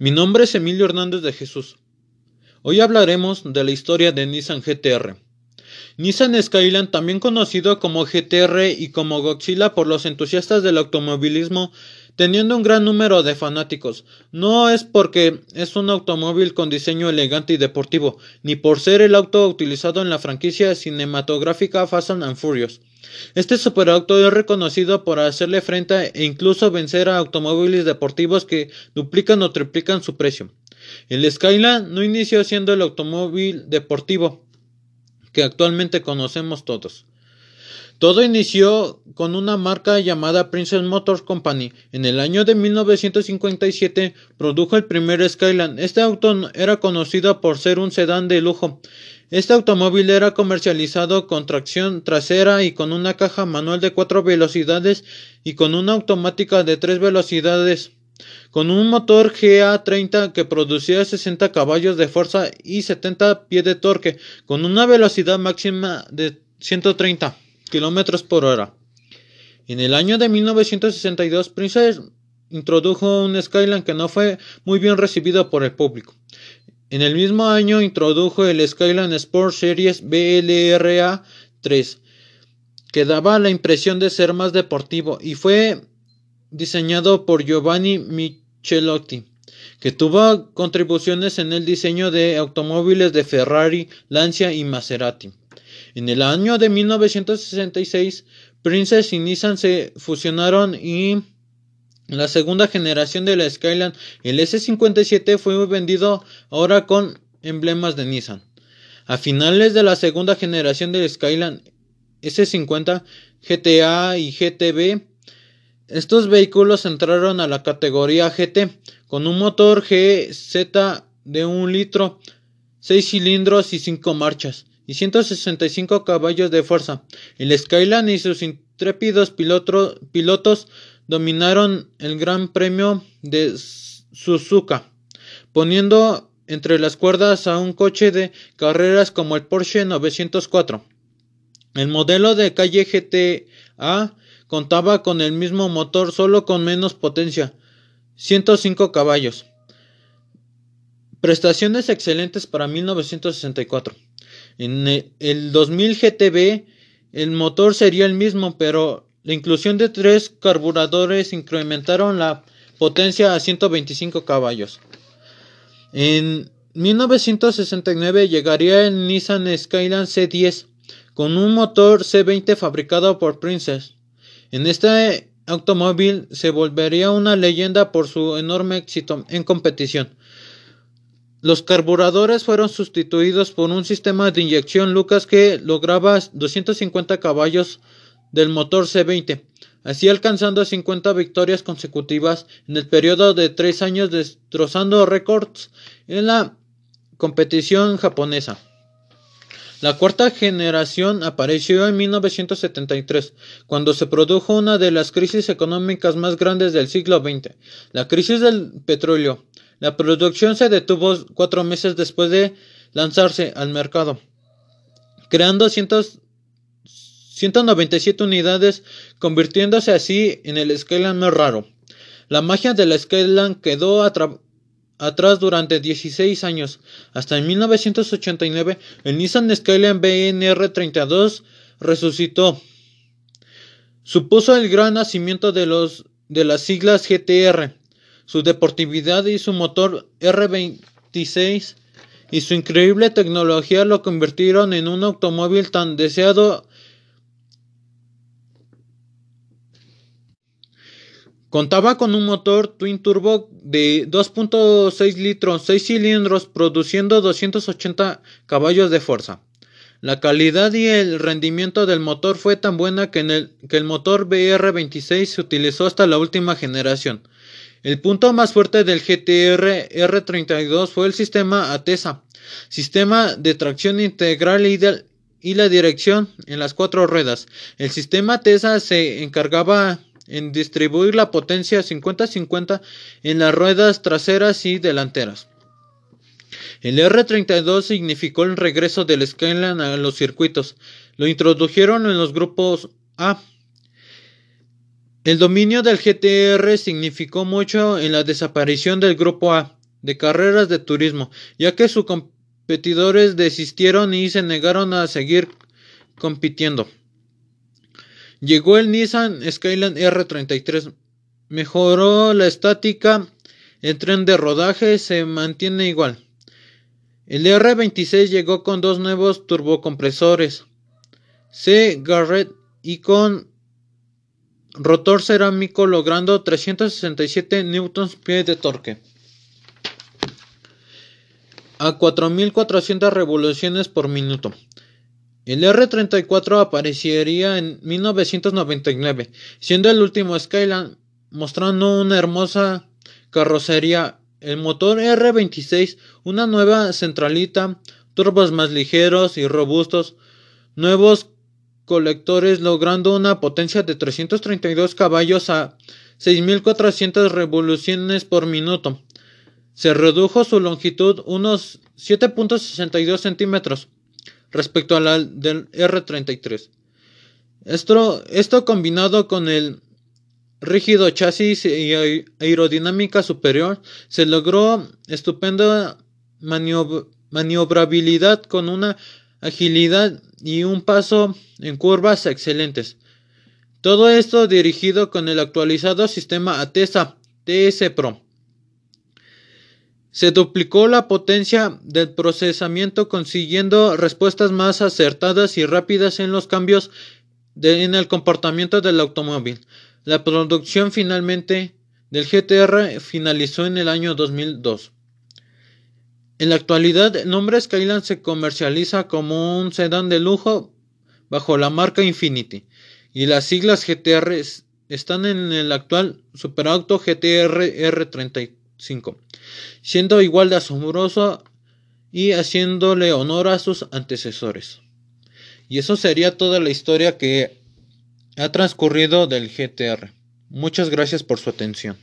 Mi nombre es Emilio Hernández de Jesús. Hoy hablaremos de la historia de Nissan GTR. Nissan Skyline, también conocido como GTR y como Godzilla por los entusiastas del automovilismo, teniendo un gran número de fanáticos. No es porque es un automóvil con diseño elegante y deportivo, ni por ser el auto utilizado en la franquicia cinematográfica Fast and Furious. Este superauto es reconocido por hacerle frente e incluso vencer a automóviles deportivos que duplican o triplican su precio. El Skyline no inició siendo el automóvil deportivo que actualmente conocemos todos. Todo inició con una marca llamada Princess Motors Company. En el año de 1957 produjo el primer Skyline. Este auto era conocido por ser un sedán de lujo. Este automóvil era comercializado con tracción trasera y con una caja manual de cuatro velocidades y con una automática de tres velocidades, con un motor GA30 que producía 60 caballos de fuerza y 70 pies de torque, con una velocidad máxima de 130 kilómetros por hora. En el año de 1962, Princess introdujo un Skyline que no fue muy bien recibido por el público. En el mismo año introdujo el Skyline Sport Series BLRA 3, que daba la impresión de ser más deportivo y fue diseñado por Giovanni Michelotti, que tuvo contribuciones en el diseño de automóviles de Ferrari, Lancia y Maserati. En el año de 1966, Princess y Nissan se fusionaron y la segunda generación de la Skyline, el S57, fue vendido ahora con emblemas de Nissan. A finales de la segunda generación del Skyline S50, GTA y GTB, estos vehículos entraron a la categoría GT con un motor GZ de 1 litro, 6 cilindros y 5 marchas y 165 caballos de fuerza. El Skyline y sus intrépidos pilotos dominaron el Gran Premio de Suzuka, poniendo entre las cuerdas a un coche de carreras como el Porsche 904. El modelo de calle GTA contaba con el mismo motor solo con menos potencia, 105 caballos. Prestaciones excelentes para 1964. En el 2000 GTB el motor sería el mismo, pero la inclusión de tres carburadores incrementaron la potencia a 125 caballos. En 1969 llegaría el Nissan Skyline C10 con un motor C20 fabricado por Princess. En este automóvil se volvería una leyenda por su enorme éxito en competición. Los carburadores fueron sustituidos por un sistema de inyección Lucas que lograba 250 caballos del motor C20, así alcanzando 50 victorias consecutivas en el periodo de tres años, destrozando récords en la competición japonesa. La cuarta generación apareció en 1973, cuando se produjo una de las crisis económicas más grandes del siglo XX, la crisis del petróleo. La producción se detuvo cuatro meses después de lanzarse al mercado, creando 197 unidades, convirtiéndose así en el Skyline más raro. La magia de la Skyline quedó atrás durante 16 años. Hasta en 1989, el Nissan Skyline BNR32 resucitó. Supuso el gran nacimiento de, los, de las siglas GTR. Su deportividad y su motor R26 y su increíble tecnología lo convirtieron en un automóvil tan deseado Contaba con un motor twin turbo de 2.6 litros, 6 cilindros, produciendo 280 caballos de fuerza. La calidad y el rendimiento del motor fue tan buena que, el, que el motor BR26 se utilizó hasta la última generación. El punto más fuerte del GTR R32 fue el sistema ATESA, sistema de tracción integral y, la dirección en las cuatro ruedas. El sistema ATESA se encargaba en distribuir la potencia 50-50 en las ruedas traseras y delanteras. El R32 significó el regreso del Skyline a los circuitos. Lo introdujeron en los grupos A el dominio del GTR significó mucho en la desaparición del grupo A. de carreras de turismo, ya que sus competidores desistieron y se negaron a seguir compitiendo. Llegó el Nissan Skyline R33, mejoró la estática, el tren de rodaje se mantiene igual. El R26 llegó con dos nuevos turbocompresores C. Garrett y con rotor cerámico logrando 367 Nm de torque a 4.400 revoluciones por minuto. El R34 aparecería en 1999, siendo el último Skyline, mostrando una hermosa carrocería. El motor R26, una nueva centralita, turbos más ligeros y robustos, nuevos colectores logrando una potencia de 332 caballos a 6.400 revoluciones por minuto. Se redujo su longitud unos 7.62 centímetros respecto a la del R33. Esto, esto combinado con el rígido chasis y aerodinámica superior, se logró estupenda maniobrabilidad con una agilidad y un paso en curvas excelentes. Todo esto dirigido con el actualizado sistema ATESA TS Pro. Se duplicó la potencia del procesamiento consiguiendo respuestas más acertadas y rápidas en los cambios en el comportamiento del automóvil. La producción finalmente del GTR finalizó en el año 2002. En la actualidad, el nombre Skyline se comercializa como un sedán de lujo bajo la marca Infinity y las siglas GTR están en el actual Superauto GTR R35 siendo igual de asombroso y haciéndole honor a sus antecesores. Y eso sería toda la historia que ha transcurrido del GTR. Muchas gracias por su atención.